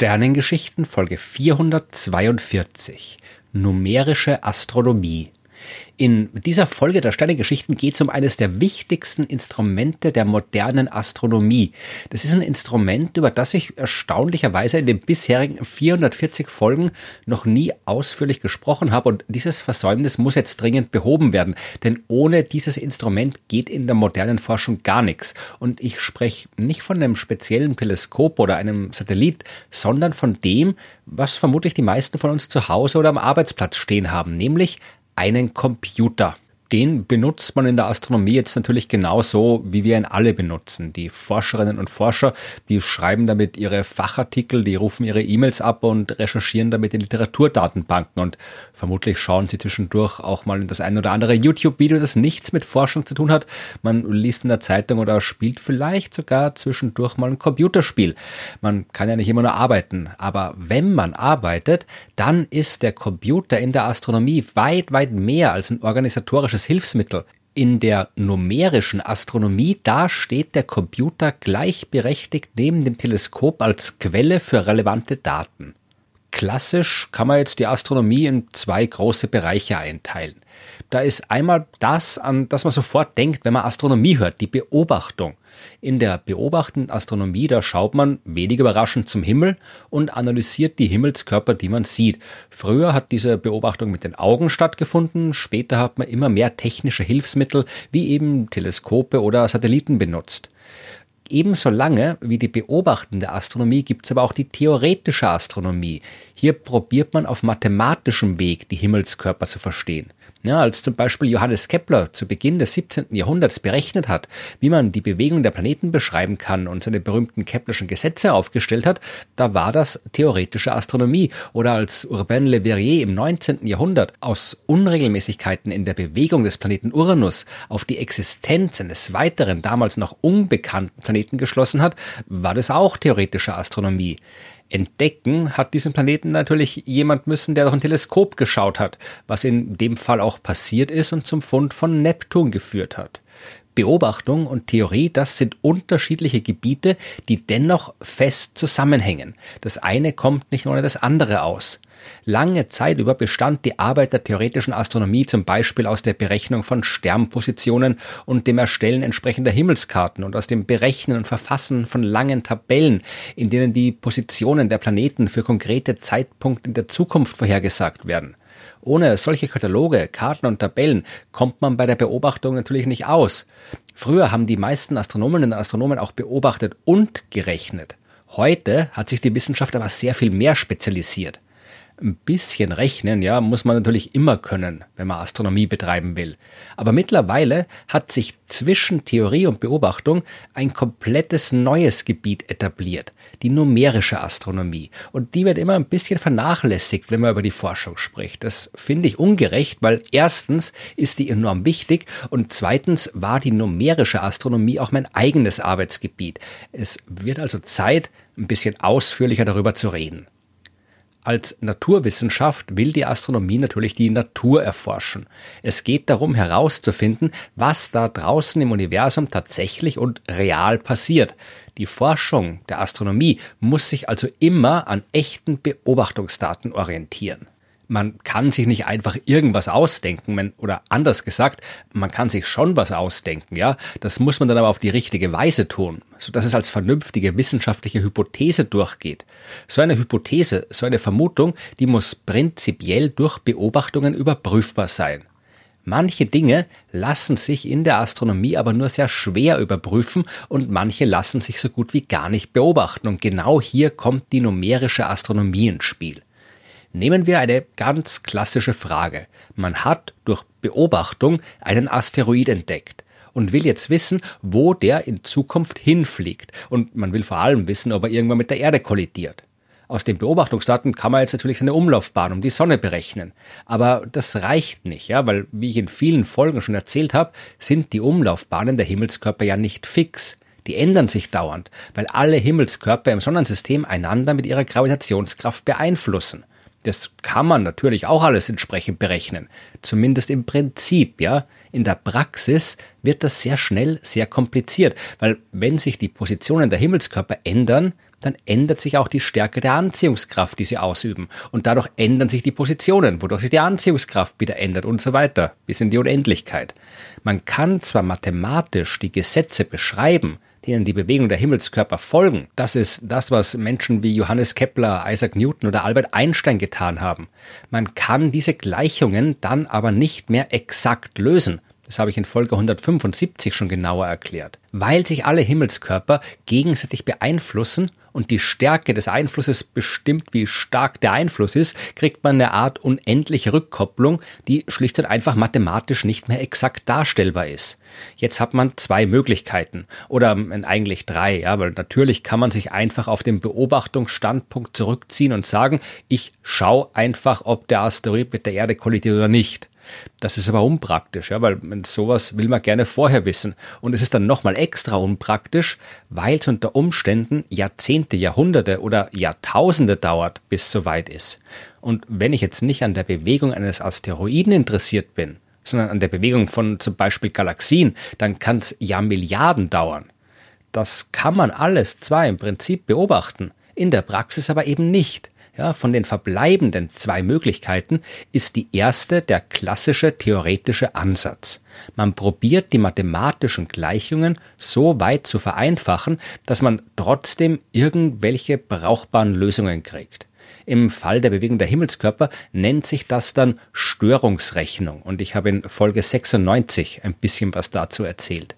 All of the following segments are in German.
Sternengeschichten Folge 442 Numerische Astronomie in dieser Folge der Sternengeschichten geht es um eines der wichtigsten Instrumente der modernen Astronomie. Das ist ein Instrument, über das ich erstaunlicherweise in den bisherigen 440 Folgen noch nie ausführlich gesprochen habe und dieses Versäumnis muss jetzt dringend behoben werden, denn ohne dieses Instrument geht in der modernen Forschung gar nichts. Und ich spreche nicht von einem speziellen Teleskop oder einem Satellit, sondern von dem, was vermutlich die meisten von uns zu Hause oder am Arbeitsplatz stehen haben, nämlich einen Computer den benutzt man in der Astronomie jetzt natürlich genauso, wie wir ihn alle benutzen. Die Forscherinnen und Forscher, die schreiben damit ihre Fachartikel, die rufen ihre E-Mails ab und recherchieren damit in Literaturdatenbanken und vermutlich schauen sie zwischendurch auch mal in das ein oder andere YouTube-Video, das nichts mit Forschung zu tun hat. Man liest in der Zeitung oder spielt vielleicht sogar zwischendurch mal ein Computerspiel. Man kann ja nicht immer nur arbeiten, aber wenn man arbeitet, dann ist der Computer in der Astronomie weit, weit mehr als ein organisatorisches technisches Hilfsmittel. In der numerischen Astronomie, da steht der Computer gleichberechtigt neben dem Teleskop als Quelle für relevante Daten. Klassisch kann man jetzt die Astronomie in zwei große Bereiche einteilen. Da ist einmal das, an das man sofort denkt, wenn man Astronomie hört, die Beobachtung. In der beobachtenden Astronomie, da schaut man wenig überraschend zum Himmel und analysiert die Himmelskörper, die man sieht. Früher hat diese Beobachtung mit den Augen stattgefunden, später hat man immer mehr technische Hilfsmittel wie eben Teleskope oder Satelliten benutzt. Ebenso lange wie die beobachtende Astronomie gibt es aber auch die theoretische Astronomie. Hier probiert man auf mathematischem Weg die Himmelskörper zu verstehen. Ja, als zum Beispiel Johannes Kepler zu Beginn des 17. Jahrhunderts berechnet hat, wie man die Bewegung der Planeten beschreiben kann und seine berühmten Keplerschen Gesetze aufgestellt hat, da war das theoretische Astronomie. Oder als Urbain Le Verrier im 19. Jahrhundert aus Unregelmäßigkeiten in der Bewegung des Planeten Uranus auf die Existenz eines weiteren, damals noch unbekannten Planeten geschlossen hat, war das auch theoretische Astronomie entdecken, hat diesen Planeten natürlich jemand müssen, der durch ein Teleskop geschaut hat, was in dem Fall auch passiert ist und zum Fund von Neptun geführt hat. Beobachtung und Theorie, das sind unterschiedliche Gebiete, die dennoch fest zusammenhängen. Das eine kommt nicht ohne das andere aus. Lange Zeit über bestand die Arbeit der theoretischen Astronomie zum Beispiel aus der Berechnung von Sternpositionen und dem Erstellen entsprechender Himmelskarten und aus dem Berechnen und Verfassen von langen Tabellen, in denen die Positionen der Planeten für konkrete Zeitpunkte in der Zukunft vorhergesagt werden. Ohne solche Kataloge, Karten und Tabellen kommt man bei der Beobachtung natürlich nicht aus. Früher haben die meisten Astronominnen und Astronomen auch beobachtet und gerechnet. Heute hat sich die Wissenschaft aber sehr viel mehr spezialisiert ein bisschen rechnen, ja, muss man natürlich immer können, wenn man Astronomie betreiben will. Aber mittlerweile hat sich zwischen Theorie und Beobachtung ein komplettes neues Gebiet etabliert, die numerische Astronomie. Und die wird immer ein bisschen vernachlässigt, wenn man über die Forschung spricht. Das finde ich ungerecht, weil erstens ist die enorm wichtig und zweitens war die numerische Astronomie auch mein eigenes Arbeitsgebiet. Es wird also Zeit, ein bisschen ausführlicher darüber zu reden. Als Naturwissenschaft will die Astronomie natürlich die Natur erforschen. Es geht darum herauszufinden, was da draußen im Universum tatsächlich und real passiert. Die Forschung der Astronomie muss sich also immer an echten Beobachtungsdaten orientieren man kann sich nicht einfach irgendwas ausdenken, oder anders gesagt, man kann sich schon was ausdenken, ja. Das muss man dann aber auf die richtige Weise tun, so dass es als vernünftige wissenschaftliche Hypothese durchgeht. So eine Hypothese, so eine Vermutung, die muss prinzipiell durch Beobachtungen überprüfbar sein. Manche Dinge lassen sich in der Astronomie aber nur sehr schwer überprüfen und manche lassen sich so gut wie gar nicht beobachten. Und genau hier kommt die numerische Astronomie ins Spiel. Nehmen wir eine ganz klassische Frage. Man hat durch Beobachtung einen Asteroid entdeckt und will jetzt wissen, wo der in Zukunft hinfliegt. Und man will vor allem wissen, ob er irgendwann mit der Erde kollidiert. Aus den Beobachtungsdaten kann man jetzt natürlich seine Umlaufbahn um die Sonne berechnen. Aber das reicht nicht, ja, weil, wie ich in vielen Folgen schon erzählt habe, sind die Umlaufbahnen der Himmelskörper ja nicht fix. Die ändern sich dauernd, weil alle Himmelskörper im Sonnensystem einander mit ihrer Gravitationskraft beeinflussen. Das kann man natürlich auch alles entsprechend berechnen. Zumindest im Prinzip, ja. In der Praxis wird das sehr schnell sehr kompliziert, weil wenn sich die Positionen der Himmelskörper ändern, dann ändert sich auch die Stärke der Anziehungskraft, die sie ausüben. Und dadurch ändern sich die Positionen, wodurch sich die Anziehungskraft wieder ändert und so weiter, bis in die Unendlichkeit. Man kann zwar mathematisch die Gesetze beschreiben, denen die Bewegung der Himmelskörper folgen. Das ist das, was Menschen wie Johannes Kepler, Isaac Newton oder Albert Einstein getan haben. Man kann diese Gleichungen dann aber nicht mehr exakt lösen. Das habe ich in Folge 175 schon genauer erklärt. Weil sich alle Himmelskörper gegenseitig beeinflussen und die Stärke des Einflusses bestimmt, wie stark der Einfluss ist, kriegt man eine Art unendliche Rückkopplung, die schlicht und einfach mathematisch nicht mehr exakt darstellbar ist. Jetzt hat man zwei Möglichkeiten oder eigentlich drei, ja, weil natürlich kann man sich einfach auf den Beobachtungsstandpunkt zurückziehen und sagen, ich schaue einfach, ob der Asteroid mit der Erde kollidiert oder nicht. Das ist aber unpraktisch, ja, weil sowas will man gerne vorher wissen. Und es ist dann nochmal extra unpraktisch, weil es unter Umständen Jahrzehnte, Jahrhunderte oder Jahrtausende dauert, bis es soweit ist. Und wenn ich jetzt nicht an der Bewegung eines Asteroiden interessiert bin, sondern an der Bewegung von zum Beispiel Galaxien, dann kann es ja Milliarden dauern. Das kann man alles zwar im Prinzip beobachten, in der Praxis aber eben nicht. Ja, von den verbleibenden zwei Möglichkeiten ist die erste der klassische theoretische Ansatz. Man probiert die mathematischen Gleichungen so weit zu vereinfachen, dass man trotzdem irgendwelche brauchbaren Lösungen kriegt. Im Fall der Bewegung der Himmelskörper nennt sich das dann Störungsrechnung und ich habe in Folge 96 ein bisschen was dazu erzählt.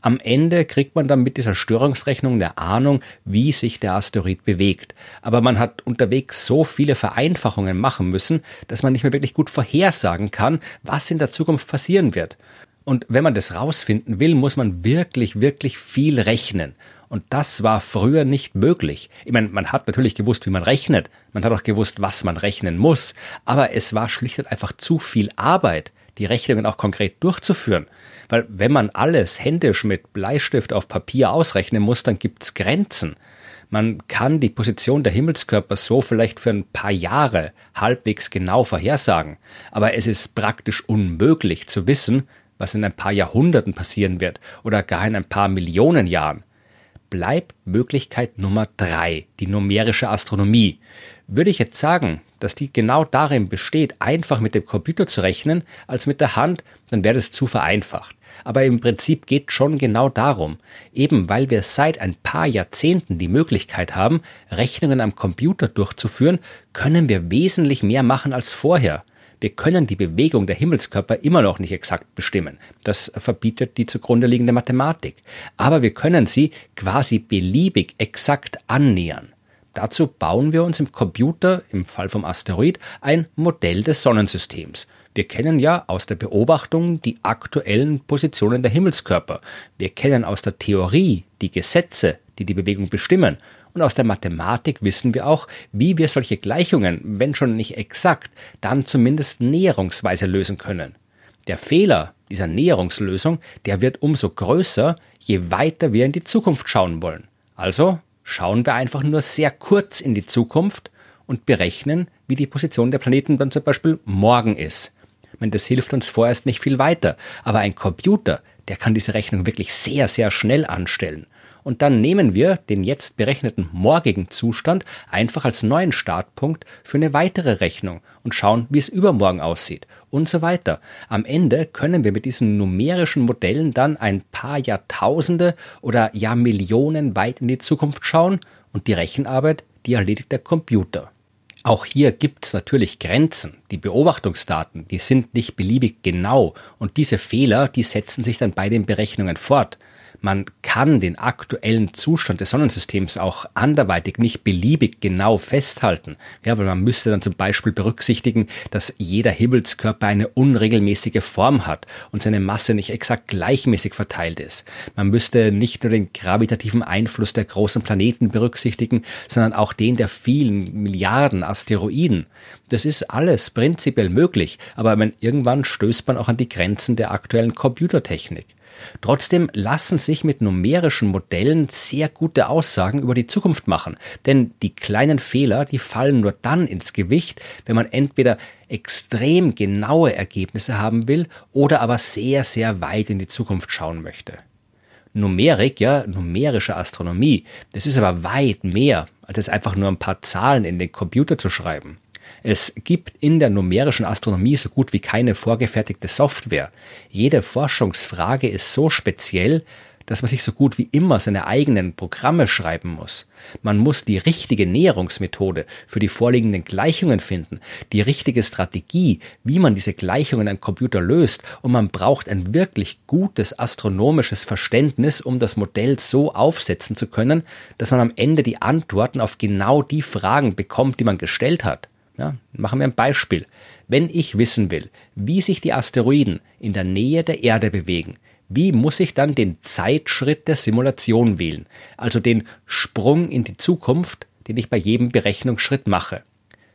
Am Ende kriegt man dann mit dieser Störungsrechnung eine Ahnung, wie sich der Asteroid bewegt. Aber man hat unterwegs so viele Vereinfachungen machen müssen, dass man nicht mehr wirklich gut vorhersagen kann, was in der Zukunft passieren wird. Und wenn man das rausfinden will, muss man wirklich, wirklich viel rechnen. Und das war früher nicht möglich. Ich meine, man hat natürlich gewusst, wie man rechnet. Man hat auch gewusst, was man rechnen muss. Aber es war schlicht und einfach zu viel Arbeit, die Rechnungen auch konkret durchzuführen. Weil wenn man alles händisch mit Bleistift auf Papier ausrechnen muss, dann gibt's Grenzen. Man kann die Position der Himmelskörper so vielleicht für ein paar Jahre halbwegs genau vorhersagen, aber es ist praktisch unmöglich zu wissen, was in ein paar Jahrhunderten passieren wird oder gar in ein paar Millionen Jahren. Bleibt Möglichkeit Nummer drei, die numerische Astronomie. Würde ich jetzt sagen, dass die genau darin besteht, einfach mit dem Computer zu rechnen, als mit der Hand, dann wäre das zu vereinfacht. Aber im Prinzip geht schon genau darum, eben weil wir seit ein paar Jahrzehnten die Möglichkeit haben, Rechnungen am Computer durchzuführen, können wir wesentlich mehr machen als vorher. Wir können die Bewegung der Himmelskörper immer noch nicht exakt bestimmen. Das verbietet die zugrunde liegende Mathematik. Aber wir können sie quasi beliebig exakt annähern. Dazu bauen wir uns im Computer, im Fall vom Asteroid, ein Modell des Sonnensystems. Wir kennen ja aus der Beobachtung die aktuellen Positionen der Himmelskörper. Wir kennen aus der Theorie die Gesetze, die die Bewegung bestimmen. Und aus der Mathematik wissen wir auch, wie wir solche Gleichungen, wenn schon nicht exakt, dann zumindest näherungsweise lösen können. Der Fehler dieser Näherungslösung, der wird umso größer, je weiter wir in die Zukunft schauen wollen. Also schauen wir einfach nur sehr kurz in die Zukunft und berechnen, wie die Position der Planeten dann zum Beispiel morgen ist meine, das hilft uns vorerst nicht viel weiter. Aber ein Computer, der kann diese Rechnung wirklich sehr, sehr schnell anstellen. Und dann nehmen wir den jetzt berechneten morgigen Zustand einfach als neuen Startpunkt für eine weitere Rechnung und schauen, wie es übermorgen aussieht und so weiter. Am Ende können wir mit diesen numerischen Modellen dann ein paar Jahrtausende oder Jahrmillionen weit in die Zukunft schauen und die Rechenarbeit, die erledigt der Computer. Auch hier gibt es natürlich Grenzen. Die Beobachtungsdaten, die sind nicht beliebig genau und diese Fehler, die setzen sich dann bei den Berechnungen fort. Man kann den aktuellen Zustand des Sonnensystems auch anderweitig nicht beliebig genau festhalten. Ja, weil man müsste dann zum Beispiel berücksichtigen, dass jeder Himmelskörper eine unregelmäßige Form hat und seine Masse nicht exakt gleichmäßig verteilt ist. Man müsste nicht nur den gravitativen Einfluss der großen Planeten berücksichtigen, sondern auch den der vielen Milliarden Asteroiden. Das ist alles prinzipiell möglich, aber irgendwann stößt man auch an die Grenzen der aktuellen Computertechnik. Trotzdem lassen sich mit numerischen Modellen sehr gute Aussagen über die Zukunft machen, denn die kleinen Fehler, die fallen nur dann ins Gewicht, wenn man entweder extrem genaue Ergebnisse haben will oder aber sehr, sehr weit in die Zukunft schauen möchte. Numerik, ja, numerische Astronomie, das ist aber weit mehr, als es einfach nur ein paar Zahlen in den Computer zu schreiben. Es gibt in der numerischen Astronomie so gut wie keine vorgefertigte Software. Jede Forschungsfrage ist so speziell, dass man sich so gut wie immer seine eigenen Programme schreiben muss. Man muss die richtige Näherungsmethode für die vorliegenden Gleichungen finden, die richtige Strategie, wie man diese Gleichungen am Computer löst, und man braucht ein wirklich gutes astronomisches Verständnis, um das Modell so aufsetzen zu können, dass man am Ende die Antworten auf genau die Fragen bekommt, die man gestellt hat. Ja, machen wir ein Beispiel. Wenn ich wissen will, wie sich die Asteroiden in der Nähe der Erde bewegen, wie muss ich dann den Zeitschritt der Simulation wählen, also den Sprung in die Zukunft, den ich bei jedem Berechnungsschritt mache?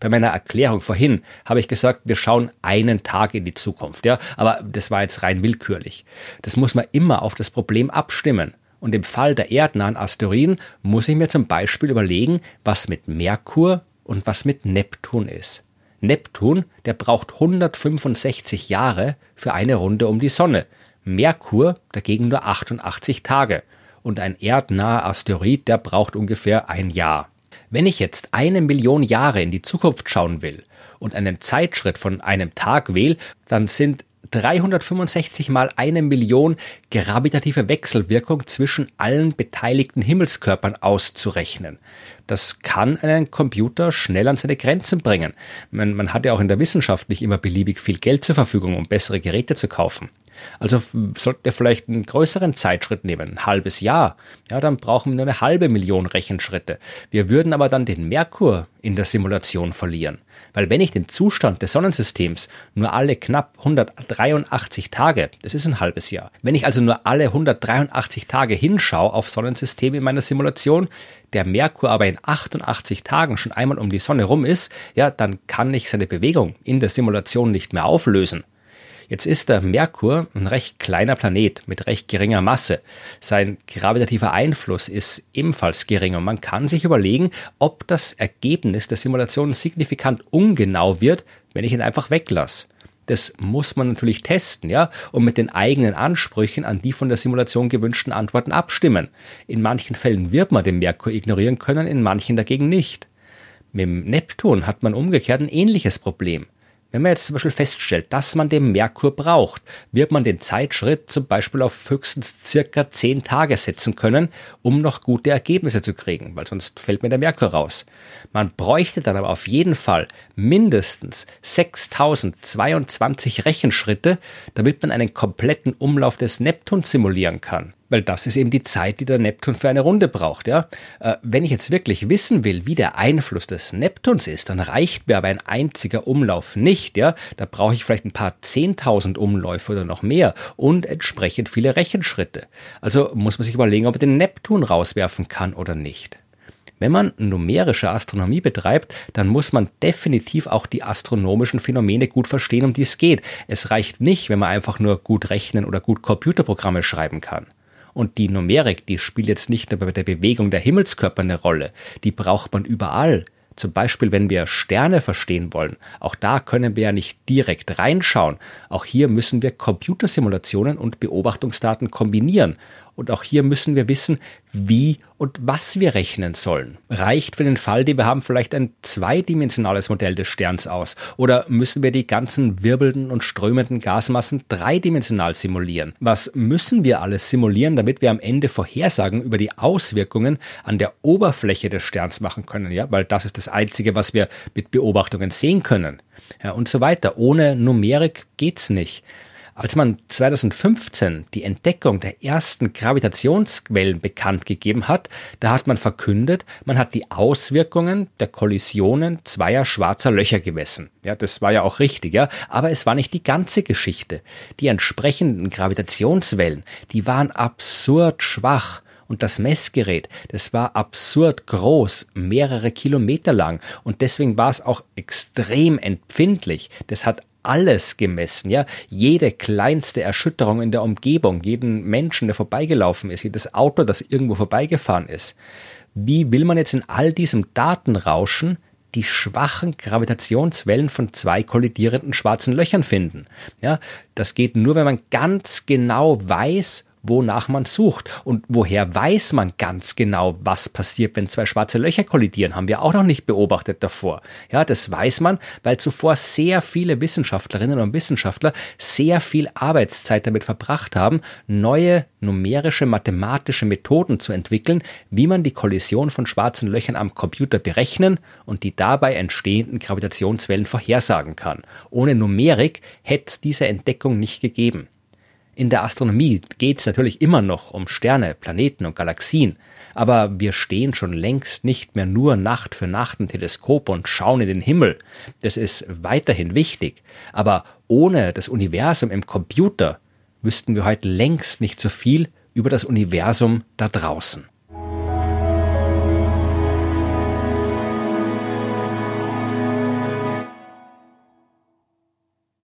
Bei meiner Erklärung vorhin habe ich gesagt, wir schauen einen Tag in die Zukunft, ja, aber das war jetzt rein willkürlich. Das muss man immer auf das Problem abstimmen. Und im Fall der erdnahen Asteroiden muss ich mir zum Beispiel überlegen, was mit Merkur und was mit Neptun ist. Neptun, der braucht 165 Jahre für eine Runde um die Sonne. Merkur dagegen nur 88 Tage und ein erdnaher Asteroid, der braucht ungefähr ein Jahr. Wenn ich jetzt eine Million Jahre in die Zukunft schauen will und einen Zeitschritt von einem Tag wähle, dann sind 365 mal eine Million gravitative Wechselwirkung zwischen allen beteiligten Himmelskörpern auszurechnen. Das kann einen Computer schnell an seine Grenzen bringen. Man, man hat ja auch in der Wissenschaft nicht immer beliebig viel Geld zur Verfügung, um bessere Geräte zu kaufen. Also sollten wir vielleicht einen größeren Zeitschritt nehmen, ein halbes Jahr. Ja, dann brauchen wir nur eine halbe Million Rechenschritte. Wir würden aber dann den Merkur in der Simulation verlieren. Weil wenn ich den Zustand des Sonnensystems nur alle knapp 183 Tage, das ist ein halbes Jahr, wenn ich also nur alle 183 Tage hinschaue auf Sonnensystem in meiner Simulation, der Merkur aber in 88 Tagen schon einmal um die Sonne rum ist, ja, dann kann ich seine Bewegung in der Simulation nicht mehr auflösen. Jetzt ist der Merkur ein recht kleiner Planet mit recht geringer Masse. Sein gravitativer Einfluss ist ebenfalls gering und man kann sich überlegen, ob das Ergebnis der Simulation signifikant ungenau wird, wenn ich ihn einfach weglasse. Das muss man natürlich testen, ja, und mit den eigenen Ansprüchen an die von der Simulation gewünschten Antworten abstimmen. In manchen Fällen wird man den Merkur ignorieren können, in manchen dagegen nicht. Mit dem Neptun hat man umgekehrt ein ähnliches Problem. Wenn man jetzt zum Beispiel feststellt, dass man den Merkur braucht, wird man den Zeitschritt zum Beispiel auf höchstens circa zehn Tage setzen können, um noch gute Ergebnisse zu kriegen, weil sonst fällt mir der Merkur raus. Man bräuchte dann aber auf jeden Fall mindestens 6022 Rechenschritte, damit man einen kompletten Umlauf des Neptun simulieren kann weil das ist eben die Zeit, die der Neptun für eine Runde braucht. Ja? Äh, wenn ich jetzt wirklich wissen will, wie der Einfluss des Neptuns ist, dann reicht mir aber ein einziger Umlauf nicht. Ja? Da brauche ich vielleicht ein paar zehntausend Umläufe oder noch mehr und entsprechend viele Rechenschritte. Also muss man sich überlegen, ob man den Neptun rauswerfen kann oder nicht. Wenn man numerische Astronomie betreibt, dann muss man definitiv auch die astronomischen Phänomene gut verstehen, um die es geht. Es reicht nicht, wenn man einfach nur gut rechnen oder gut Computerprogramme schreiben kann. Und die Numerik, die spielt jetzt nicht nur bei der Bewegung der Himmelskörper eine Rolle, die braucht man überall. Zum Beispiel, wenn wir Sterne verstehen wollen. Auch da können wir ja nicht direkt reinschauen. Auch hier müssen wir Computersimulationen und Beobachtungsdaten kombinieren. Und auch hier müssen wir wissen, wie und was wir rechnen sollen. Reicht für den Fall, den wir haben, vielleicht ein zweidimensionales Modell des Sterns aus? Oder müssen wir die ganzen wirbelnden und strömenden Gasmassen dreidimensional simulieren? Was müssen wir alles simulieren, damit wir am Ende Vorhersagen über die Auswirkungen an der Oberfläche des Sterns machen können? Ja, weil das ist das Einzige, was wir mit Beobachtungen sehen können. Ja, und so weiter. Ohne Numerik geht's nicht. Als man 2015 die Entdeckung der ersten Gravitationsquellen bekannt gegeben hat, da hat man verkündet, man hat die Auswirkungen der Kollisionen zweier schwarzer Löcher gemessen. Ja, das war ja auch richtig, ja, aber es war nicht die ganze Geschichte. Die entsprechenden Gravitationswellen, die waren absurd schwach. Und das Messgerät, das war absurd groß, mehrere Kilometer lang. Und deswegen war es auch extrem empfindlich. Das hat alles gemessen, ja. Jede kleinste Erschütterung in der Umgebung, jeden Menschen, der vorbeigelaufen ist, jedes Auto, das irgendwo vorbeigefahren ist. Wie will man jetzt in all diesem Datenrauschen die schwachen Gravitationswellen von zwei kollidierenden schwarzen Löchern finden? Ja, das geht nur, wenn man ganz genau weiß, wonach man sucht. Und woher weiß man ganz genau, was passiert, wenn zwei schwarze Löcher kollidieren? Haben wir auch noch nicht beobachtet davor. Ja, das weiß man, weil zuvor sehr viele Wissenschaftlerinnen und Wissenschaftler sehr viel Arbeitszeit damit verbracht haben, neue numerische mathematische Methoden zu entwickeln, wie man die Kollision von schwarzen Löchern am Computer berechnen und die dabei entstehenden Gravitationswellen vorhersagen kann. Ohne Numerik hätte es diese Entdeckung nicht gegeben. In der Astronomie geht es natürlich immer noch um Sterne, Planeten und Galaxien, aber wir stehen schon längst nicht mehr nur Nacht für Nacht im Teleskop und schauen in den Himmel. Das ist weiterhin wichtig, aber ohne das Universum im Computer wüssten wir heute längst nicht so viel über das Universum da draußen.